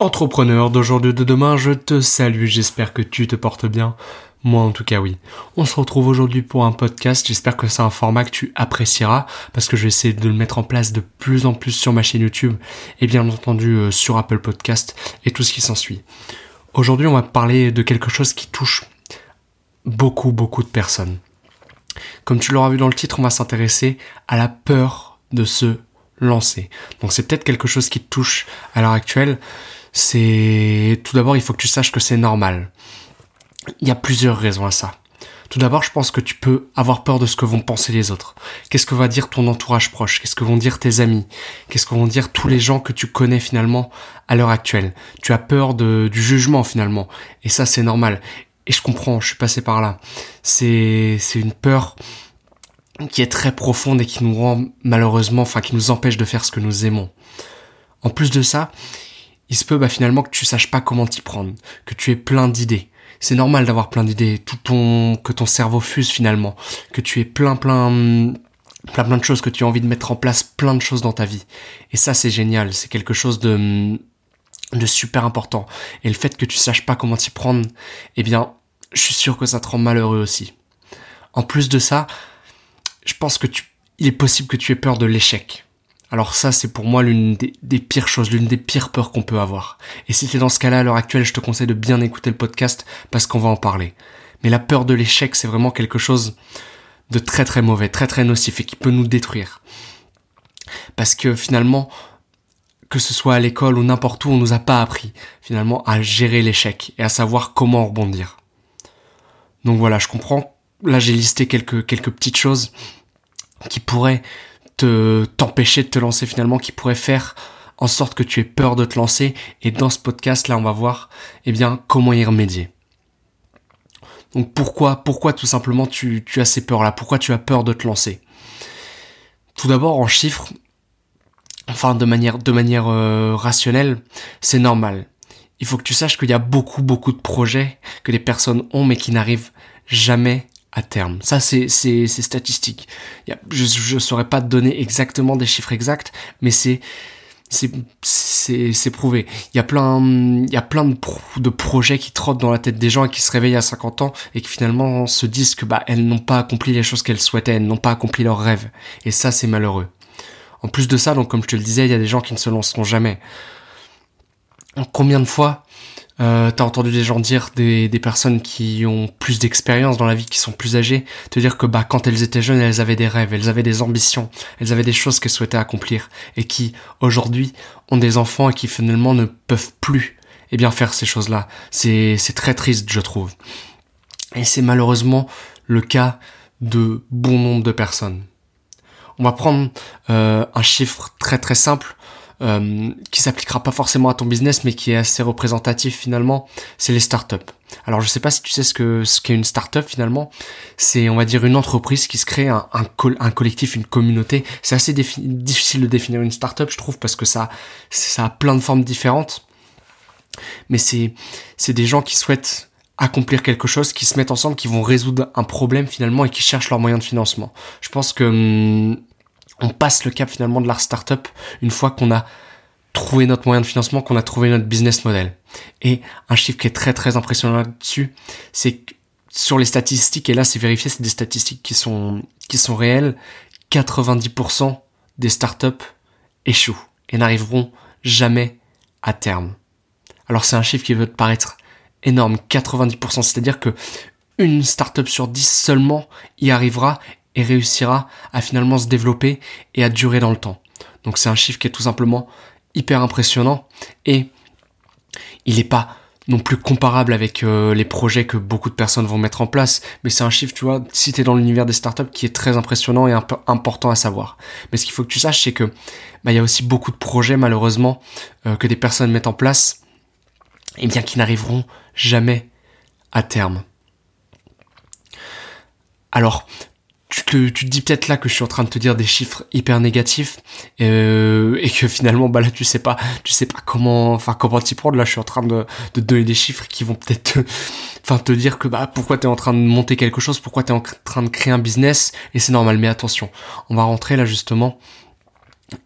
Entrepreneur d'aujourd'hui de demain, je te salue, j'espère que tu te portes bien. Moi en tout cas oui. On se retrouve aujourd'hui pour un podcast, j'espère que c'est un format que tu apprécieras parce que je vais essayer de le mettre en place de plus en plus sur ma chaîne YouTube et bien entendu euh, sur Apple Podcast et tout ce qui s'ensuit. Aujourd'hui on va parler de quelque chose qui touche beaucoup beaucoup de personnes. Comme tu l'auras vu dans le titre, on va s'intéresser à la peur de se lancer. Donc c'est peut-être quelque chose qui touche à l'heure actuelle c'est tout d'abord il faut que tu saches que c'est normal. Il y a plusieurs raisons à ça. Tout d'abord, je pense que tu peux avoir peur de ce que vont penser les autres. Qu'est-ce que va dire ton entourage proche? Qu'est-ce que vont dire tes amis? Qu'est-ce que vont dire tous les gens que tu connais finalement à l'heure actuelle? Tu as peur de, du jugement finalement. Et ça, c'est normal. Et je comprends, je suis passé par là. C'est, une peur qui est très profonde et qui nous rend malheureusement, enfin, qui nous empêche de faire ce que nous aimons. En plus de ça, il se peut bah, finalement que tu saches pas comment t'y prendre, que tu aies plein d'idées. C'est normal d'avoir plein d'idées, tout ton que ton cerveau fuse finalement, que tu aies plein plein plein plein de choses que tu as envie de mettre en place, plein de choses dans ta vie. Et ça c'est génial, c'est quelque chose de de super important. Et le fait que tu saches pas comment t'y prendre, eh bien, je suis sûr que ça te rend malheureux aussi. En plus de ça, je pense que tu il est possible que tu aies peur de l'échec. Alors ça, c'est pour moi l'une des, pires choses, l'une des pires peurs qu'on peut avoir. Et si t'es dans ce cas-là à l'heure actuelle, je te conseille de bien écouter le podcast parce qu'on va en parler. Mais la peur de l'échec, c'est vraiment quelque chose de très très mauvais, très très nocif et qui peut nous détruire. Parce que finalement, que ce soit à l'école ou n'importe où, on nous a pas appris finalement à gérer l'échec et à savoir comment rebondir. Donc voilà, je comprends. Là, j'ai listé quelques quelques petites choses qui pourraient t'empêcher de te lancer finalement, qui pourrait faire en sorte que tu aies peur de te lancer. Et dans ce podcast là, on va voir, eh bien, comment y remédier. Donc pourquoi, pourquoi tout simplement tu, as ces peurs là Pourquoi tu as peur de te lancer? Tout d'abord en chiffres, enfin de manière, de manière euh, rationnelle, c'est normal. Il faut que tu saches qu'il y a beaucoup, beaucoup de projets que les personnes ont mais qui n'arrivent jamais à terme. Ça, c'est statistique. Je ne saurais pas te donner exactement des chiffres exacts, mais c'est c'est prouvé. Il y a plein il y a plein de, de projets qui trottent dans la tête des gens et qui se réveillent à 50 ans et qui finalement se disent que bah elles n'ont pas accompli les choses qu'elles souhaitaient, elles n'ont pas accompli leurs rêves. Et ça, c'est malheureux. En plus de ça, donc comme je te le disais, il y a des gens qui ne se lanceront jamais. Combien de fois euh, T'as entendu des gens dire, des, des personnes qui ont plus d'expérience dans la vie, qui sont plus âgées, te dire que bah quand elles étaient jeunes, elles avaient des rêves, elles avaient des ambitions, elles avaient des choses qu'elles souhaitaient accomplir, et qui aujourd'hui ont des enfants et qui finalement ne peuvent plus eh bien faire ces choses-là. C'est c'est très triste, je trouve. Et c'est malheureusement le cas de bon nombre de personnes. On va prendre euh, un chiffre très très simple euh, qui s'appliquera pas forcément à ton business, mais qui est assez représentatif finalement, c'est les startups. Alors je sais pas si tu sais ce que ce qu'est une startup finalement. C'est on va dire une entreprise qui se crée un, un, collectif, une communauté. C'est assez difficile de définir une startup, je trouve, parce que ça ça a plein de formes différentes. Mais c'est c'est des gens qui souhaitent accomplir quelque chose, qui se mettent ensemble, qui vont résoudre un problème finalement et qui cherchent leurs moyens de financement. Je pense que hum, on passe le cap finalement de la startup une fois qu'on a trouvé notre moyen de financement, qu'on a trouvé notre business model. Et un chiffre qui est très très impressionnant là-dessus, c'est sur les statistiques, et là c'est vérifié, c'est des statistiques qui sont, réelles, 90% des startups échouent et n'arriveront jamais à terme. Alors c'est un chiffre qui veut paraître énorme, 90%, c'est-à-dire que une startup sur 10 seulement y arrivera et réussira à finalement se développer et à durer dans le temps. Donc c'est un chiffre qui est tout simplement hyper impressionnant et il n'est pas non plus comparable avec euh, les projets que beaucoup de personnes vont mettre en place, mais c'est un chiffre, tu vois, si tu es dans l'univers des startups qui est très impressionnant et important à savoir. Mais ce qu'il faut que tu saches, c'est que bah, il y a aussi beaucoup de projets malheureusement euh, que des personnes mettent en place et bien qui n'arriveront jamais à terme. Alors, tu te, tu te dis peut-être là que je suis en train de te dire des chiffres hyper négatifs euh, et que finalement bah là tu sais pas tu sais pas comment enfin comment t'y prendre. Là je suis en train de, de donner des chiffres qui vont peut-être enfin te dire que bah pourquoi t'es en train de monter quelque chose pourquoi t'es en train de créer un business et c'est normal. Mais attention on va rentrer là justement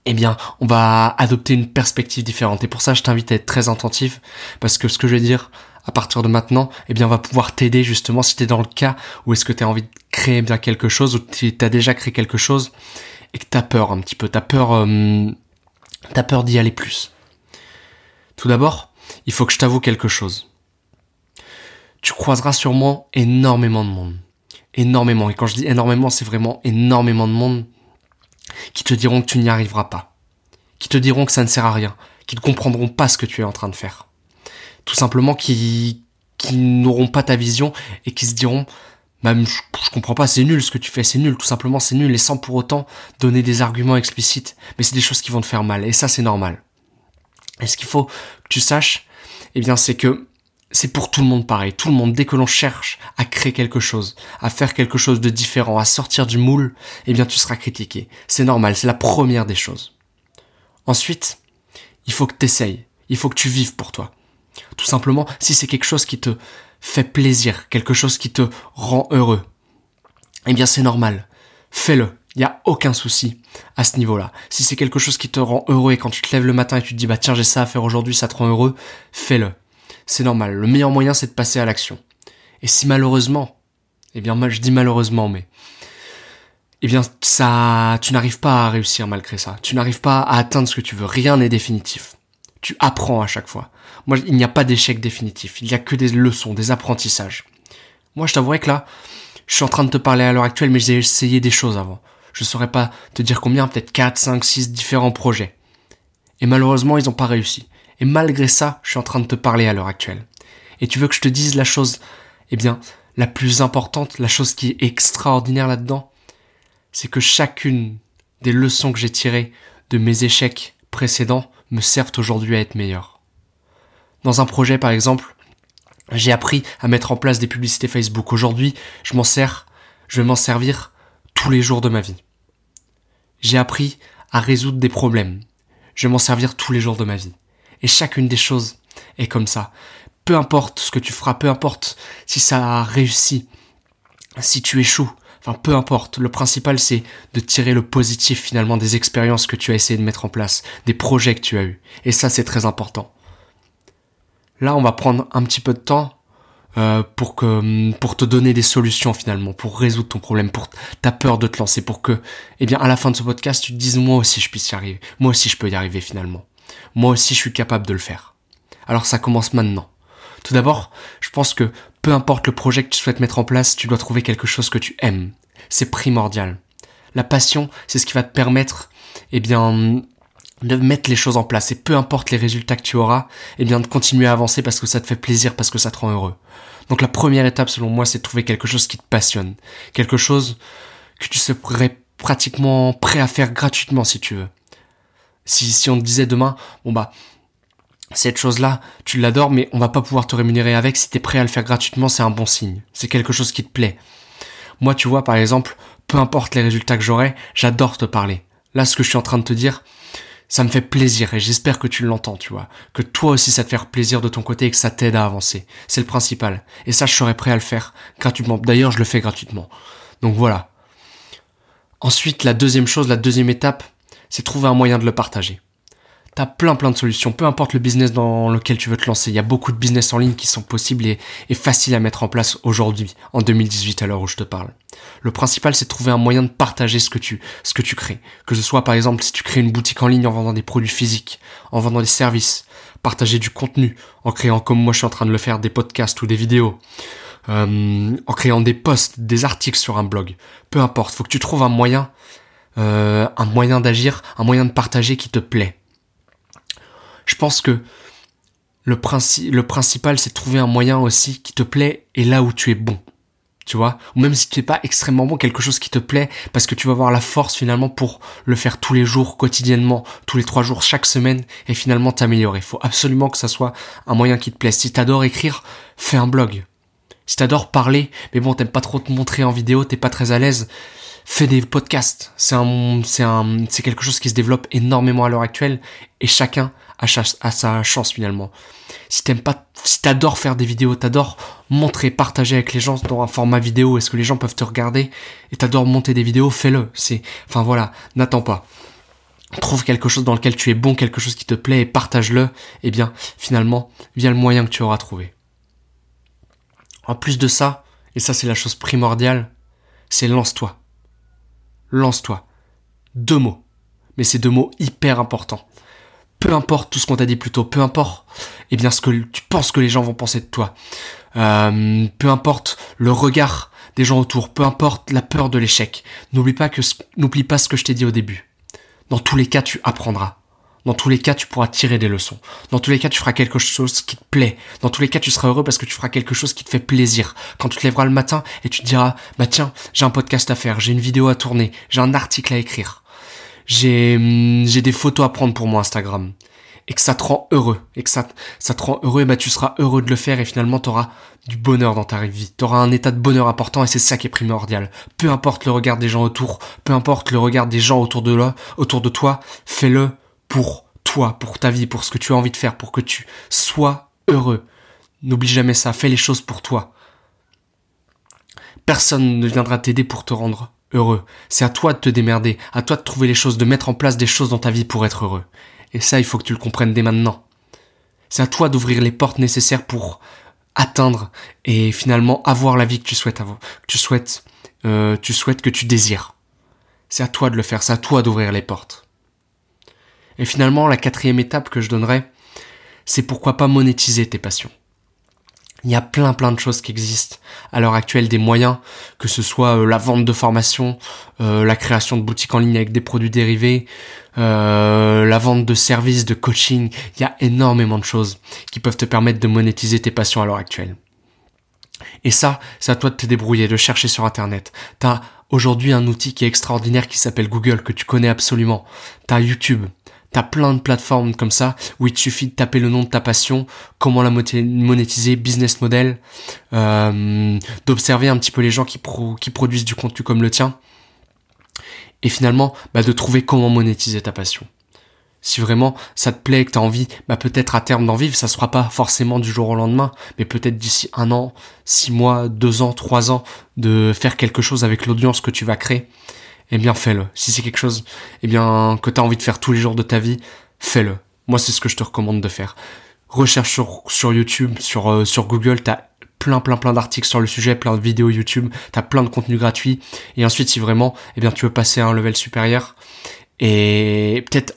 eh bien, on va adopter une perspective différente. Et pour ça, je t'invite à être très attentif, parce que ce que je vais dire à partir de maintenant, eh bien, on va pouvoir t'aider justement si tu es dans le cas où est-ce que tu as envie de créer bien quelque chose, ou tu as déjà créé quelque chose, et que tu as peur un petit peu, tu as peur, euh, t'as peur d'y aller plus. Tout d'abord, il faut que je t'avoue quelque chose. Tu croiseras sûrement énormément de monde. Énormément. Et quand je dis énormément, c'est vraiment énormément de monde qui te diront que tu n'y arriveras pas, qui te diront que ça ne sert à rien, qui ne comprendront pas ce que tu es en train de faire. Tout simplement qui, qui n'auront pas ta vision et qui se diront même je, je, comprends pas, c'est nul ce que tu fais, c'est nul, tout simplement c'est nul, et sans pour autant donner des arguments explicites. Mais c'est des choses qui vont te faire mal, et ça c'est normal. Et ce qu'il faut que tu saches, eh bien c'est que c'est pour tout le monde pareil. Tout le monde, dès que l'on cherche à créer quelque chose, à faire quelque chose de différent, à sortir du moule, eh bien tu seras critiqué. C'est normal, c'est la première des choses. Ensuite, il faut que tu il faut que tu vives pour toi. Tout simplement, si c'est quelque chose qui te fait plaisir, quelque chose qui te rend heureux, eh bien c'est normal. Fais-le. Il n'y a aucun souci à ce niveau-là. Si c'est quelque chose qui te rend heureux et quand tu te lèves le matin et tu te dis bah tiens j'ai ça à faire aujourd'hui, ça te rend heureux, fais-le c'est normal. Le meilleur moyen, c'est de passer à l'action. Et si malheureusement, eh bien, je dis malheureusement, mais, eh bien, ça, tu n'arrives pas à réussir malgré ça. Tu n'arrives pas à atteindre ce que tu veux. Rien n'est définitif. Tu apprends à chaque fois. Moi, il n'y a pas d'échec définitif. Il n'y a que des leçons, des apprentissages. Moi, je t'avouerai que là, je suis en train de te parler à l'heure actuelle, mais j'ai essayé des choses avant. Je saurais pas te dire combien, peut-être 4, 5, 6 différents projets. Et malheureusement, ils n'ont pas réussi. Et malgré ça, je suis en train de te parler à l'heure actuelle. Et tu veux que je te dise la chose, eh bien, la plus importante, la chose qui est extraordinaire là-dedans, c'est que chacune des leçons que j'ai tirées de mes échecs précédents me servent aujourd'hui à être meilleur. Dans un projet, par exemple, j'ai appris à mettre en place des publicités Facebook. Aujourd'hui, je m'en sers, je vais m'en servir tous les jours de ma vie. J'ai appris à résoudre des problèmes. Je vais m'en servir tous les jours de ma vie. Et chacune des choses est comme ça. Peu importe ce que tu feras, peu importe si ça a réussi, si tu échoues, enfin peu importe. Le principal c'est de tirer le positif finalement des expériences que tu as essayé de mettre en place, des projets que tu as eus. Et ça c'est très important. Là on va prendre un petit peu de temps euh, pour que pour te donner des solutions finalement, pour résoudre ton problème, pour ta peur de te lancer, pour que, eh bien, à la fin de ce podcast, tu te dises moi aussi je puisse y arriver, moi aussi je peux y arriver finalement moi aussi je suis capable de le faire. Alors ça commence maintenant. Tout d'abord, je pense que peu importe le projet que tu souhaites mettre en place, tu dois trouver quelque chose que tu aimes. C'est primordial. La passion, c'est ce qui va te permettre, eh bien, de mettre les choses en place. Et peu importe les résultats que tu auras, eh bien, de continuer à avancer parce que ça te fait plaisir, parce que ça te rend heureux. Donc la première étape, selon moi, c'est de trouver quelque chose qui te passionne. Quelque chose que tu serais pratiquement prêt à faire gratuitement si tu veux. Si, si on te disait demain, bon bah, cette chose-là, tu l'adores, mais on va pas pouvoir te rémunérer avec. Si t'es prêt à le faire gratuitement, c'est un bon signe. C'est quelque chose qui te plaît. Moi, tu vois, par exemple, peu importe les résultats que j'aurai, j'adore te parler. Là, ce que je suis en train de te dire, ça me fait plaisir et j'espère que tu l'entends, tu vois. Que toi aussi, ça te fait plaisir de ton côté et que ça t'aide à avancer. C'est le principal. Et ça, je serais prêt à le faire gratuitement. D'ailleurs, je le fais gratuitement. Donc voilà. Ensuite, la deuxième chose, la deuxième étape, c'est trouver un moyen de le partager. T'as plein plein de solutions, peu importe le business dans lequel tu veux te lancer. Il y a beaucoup de business en ligne qui sont possibles et, faciles à mettre en place aujourd'hui, en 2018 à l'heure où je te parle. Le principal, c'est de trouver un moyen de partager ce que tu, ce que tu crées. Que ce soit par exemple si tu crées une boutique en ligne en vendant des produits physiques, en vendant des services, partager du contenu, en créant comme moi je suis en train de le faire des podcasts ou des vidéos, euh, en créant des posts, des articles sur un blog. Peu importe, faut que tu trouves un moyen euh, un moyen d'agir, un moyen de partager qui te plaît. Je pense que le, le principal, c'est de trouver un moyen aussi qui te plaît et là où tu es bon. Tu vois? Ou même si tu n'es pas extrêmement bon, quelque chose qui te plaît, parce que tu vas avoir la force finalement pour le faire tous les jours, quotidiennement, tous les trois jours, chaque semaine, et finalement t'améliorer. Il faut absolument que ça soit un moyen qui te plaise. Si t'adores écrire, fais un blog. Si t'adores parler, mais bon, t'aimes pas trop te montrer en vidéo, t'es pas très à l'aise, fais des podcasts. C'est un, c'est un, c'est quelque chose qui se développe énormément à l'heure actuelle et chacun a sa chance finalement. Si t'aimes pas, si t'adores faire des vidéos, t'adores montrer, partager avec les gens dans un format vidéo, est-ce que les gens peuvent te regarder et t'adores monter des vidéos, fais-le. C'est, enfin voilà, n'attends pas. trouve quelque chose dans lequel tu es bon, quelque chose qui te plaît et partage-le, eh bien, finalement, via le moyen que tu auras trouvé. En plus de ça, et ça c'est la chose primordiale, c'est lance-toi. Lance-toi. Deux mots. Mais c'est deux mots hyper importants. Peu importe tout ce qu'on t'a dit plus tôt, peu importe, eh bien, ce que tu penses que les gens vont penser de toi. Euh, peu importe le regard des gens autour, peu importe la peur de l'échec. N'oublie pas n'oublie pas ce que je t'ai dit au début. Dans tous les cas, tu apprendras. Dans tous les cas, tu pourras tirer des leçons. Dans tous les cas, tu feras quelque chose qui te plaît. Dans tous les cas, tu seras heureux parce que tu feras quelque chose qui te fait plaisir. Quand tu te lèveras le matin et tu te diras, bah tiens, j'ai un podcast à faire, j'ai une vidéo à tourner, j'ai un article à écrire, j'ai, hum, j'ai des photos à prendre pour mon Instagram. Et que ça te rend heureux. Et que ça, ça te rend heureux, et bah tu seras heureux de le faire et finalement tu auras du bonheur dans ta vie. Tu auras un état de bonheur important et c'est ça qui est primordial. Peu importe le regard des gens autour, peu importe le regard des gens autour de, là, autour de toi, fais-le pour toi, pour ta vie, pour ce que tu as envie de faire, pour que tu sois heureux. N'oublie jamais ça, fais les choses pour toi. Personne ne viendra t'aider pour te rendre heureux. C'est à toi de te démerder, à toi de trouver les choses, de mettre en place des choses dans ta vie pour être heureux. Et ça, il faut que tu le comprennes dès maintenant. C'est à toi d'ouvrir les portes nécessaires pour atteindre et finalement avoir la vie que tu souhaites que tu souhaites, euh, tu souhaites que tu désires. C'est à toi de le faire, c'est à toi d'ouvrir les portes. Et finalement, la quatrième étape que je donnerais, c'est pourquoi pas monétiser tes passions. Il y a plein plein de choses qui existent à l'heure actuelle, des moyens, que ce soit euh, la vente de formation, euh, la création de boutiques en ligne avec des produits dérivés, euh, la vente de services, de coaching. Il y a énormément de choses qui peuvent te permettre de monétiser tes passions à l'heure actuelle. Et ça, c'est à toi de te débrouiller, de chercher sur Internet. T'as aujourd'hui un outil qui est extraordinaire qui s'appelle Google, que tu connais absolument. T'as YouTube, T'as plein de plateformes comme ça où il te suffit de taper le nom de ta passion, comment la monétiser, business model, euh, d'observer un petit peu les gens qui, produisent du contenu comme le tien, et finalement bah, de trouver comment monétiser ta passion. Si vraiment ça te plaît et que tu as envie, bah peut-être à terme d'en vivre, ça se fera pas forcément du jour au lendemain, mais peut-être d'ici un an, six mois, deux ans, trois ans, de faire quelque chose avec l'audience que tu vas créer eh bien fais-le. Si c'est quelque chose eh bien que tu as envie de faire tous les jours de ta vie, fais-le. Moi, c'est ce que je te recommande de faire. Recherche sur, sur YouTube, sur, euh, sur Google, tu as plein plein plein d'articles sur le sujet, plein de vidéos YouTube, tu as plein de contenus gratuits et ensuite si vraiment eh bien tu veux passer à un level supérieur et peut-être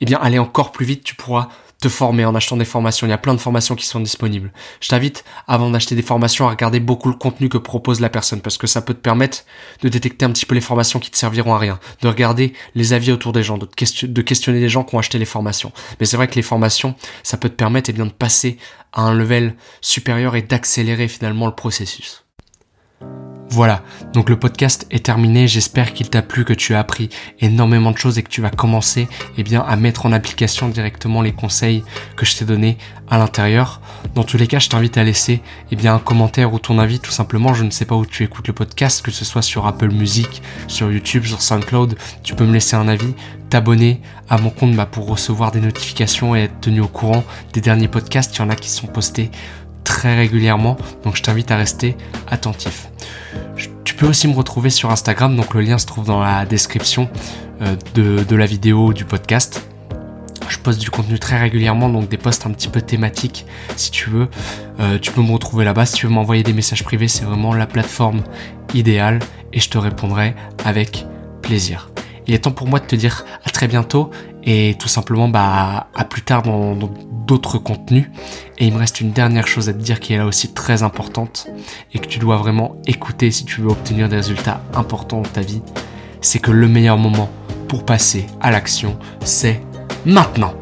eh bien aller encore plus vite, tu pourras te former en achetant des formations. Il y a plein de formations qui sont disponibles. Je t'invite, avant d'acheter des formations, à regarder beaucoup le contenu que propose la personne parce que ça peut te permettre de détecter un petit peu les formations qui te serviront à rien, de regarder les avis autour des gens, de, questionner les gens qui ont acheté les formations. Mais c'est vrai que les formations, ça peut te permettre eh bien, de passer à un level supérieur et d'accélérer finalement le processus. Voilà, donc le podcast est terminé, j'espère qu'il t'a plu, que tu as appris énormément de choses et que tu vas commencer eh bien, à mettre en application directement les conseils que je t'ai donnés à l'intérieur. Dans tous les cas, je t'invite à laisser eh bien, un commentaire ou ton avis tout simplement. Je ne sais pas où tu écoutes le podcast, que ce soit sur Apple Music, sur YouTube, sur SoundCloud, tu peux me laisser un avis, t'abonner à mon compte bah, pour recevoir des notifications et être tenu au courant des derniers podcasts. Il y en a qui sont postés très régulièrement, donc je t'invite à rester attentif. Tu peux aussi me retrouver sur Instagram, donc le lien se trouve dans la description euh, de, la vidéo du podcast. Je poste du contenu très régulièrement, donc des posts un petit peu thématiques si tu veux. Euh, tu peux me retrouver là-bas. Si tu veux m'envoyer des messages privés, c'est vraiment la plateforme idéale et je te répondrai avec plaisir. Il est temps pour moi de te dire à très bientôt et tout simplement bah, à plus tard dans d'autres contenus. Et il me reste une dernière chose à te dire qui est là aussi très importante et que tu dois vraiment écouter si tu veux obtenir des résultats importants dans ta vie. C'est que le meilleur moment pour passer à l'action, c'est maintenant.